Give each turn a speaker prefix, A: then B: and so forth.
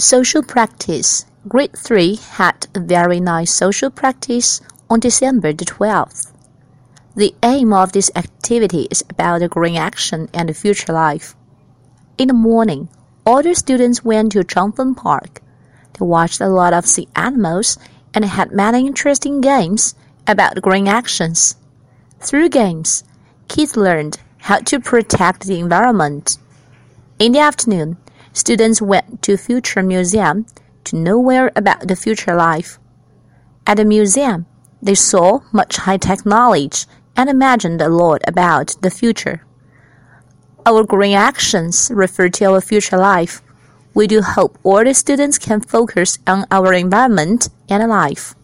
A: Social practice. Grade 3 had a very nice social practice on December the 12th. The aim of this activity is about the green action and the future life. In the morning, all the students went to Changfeng Park. They watched a lot of sea animals and had many interesting games about green actions. Through games, kids learned how to protect the environment. In the afternoon, students went to Future Museum to know more about the future life. At the museum, they saw much high-tech knowledge and imagined a lot about the future. Our green actions refer to our future life. We do hope all the students can focus on our environment and life.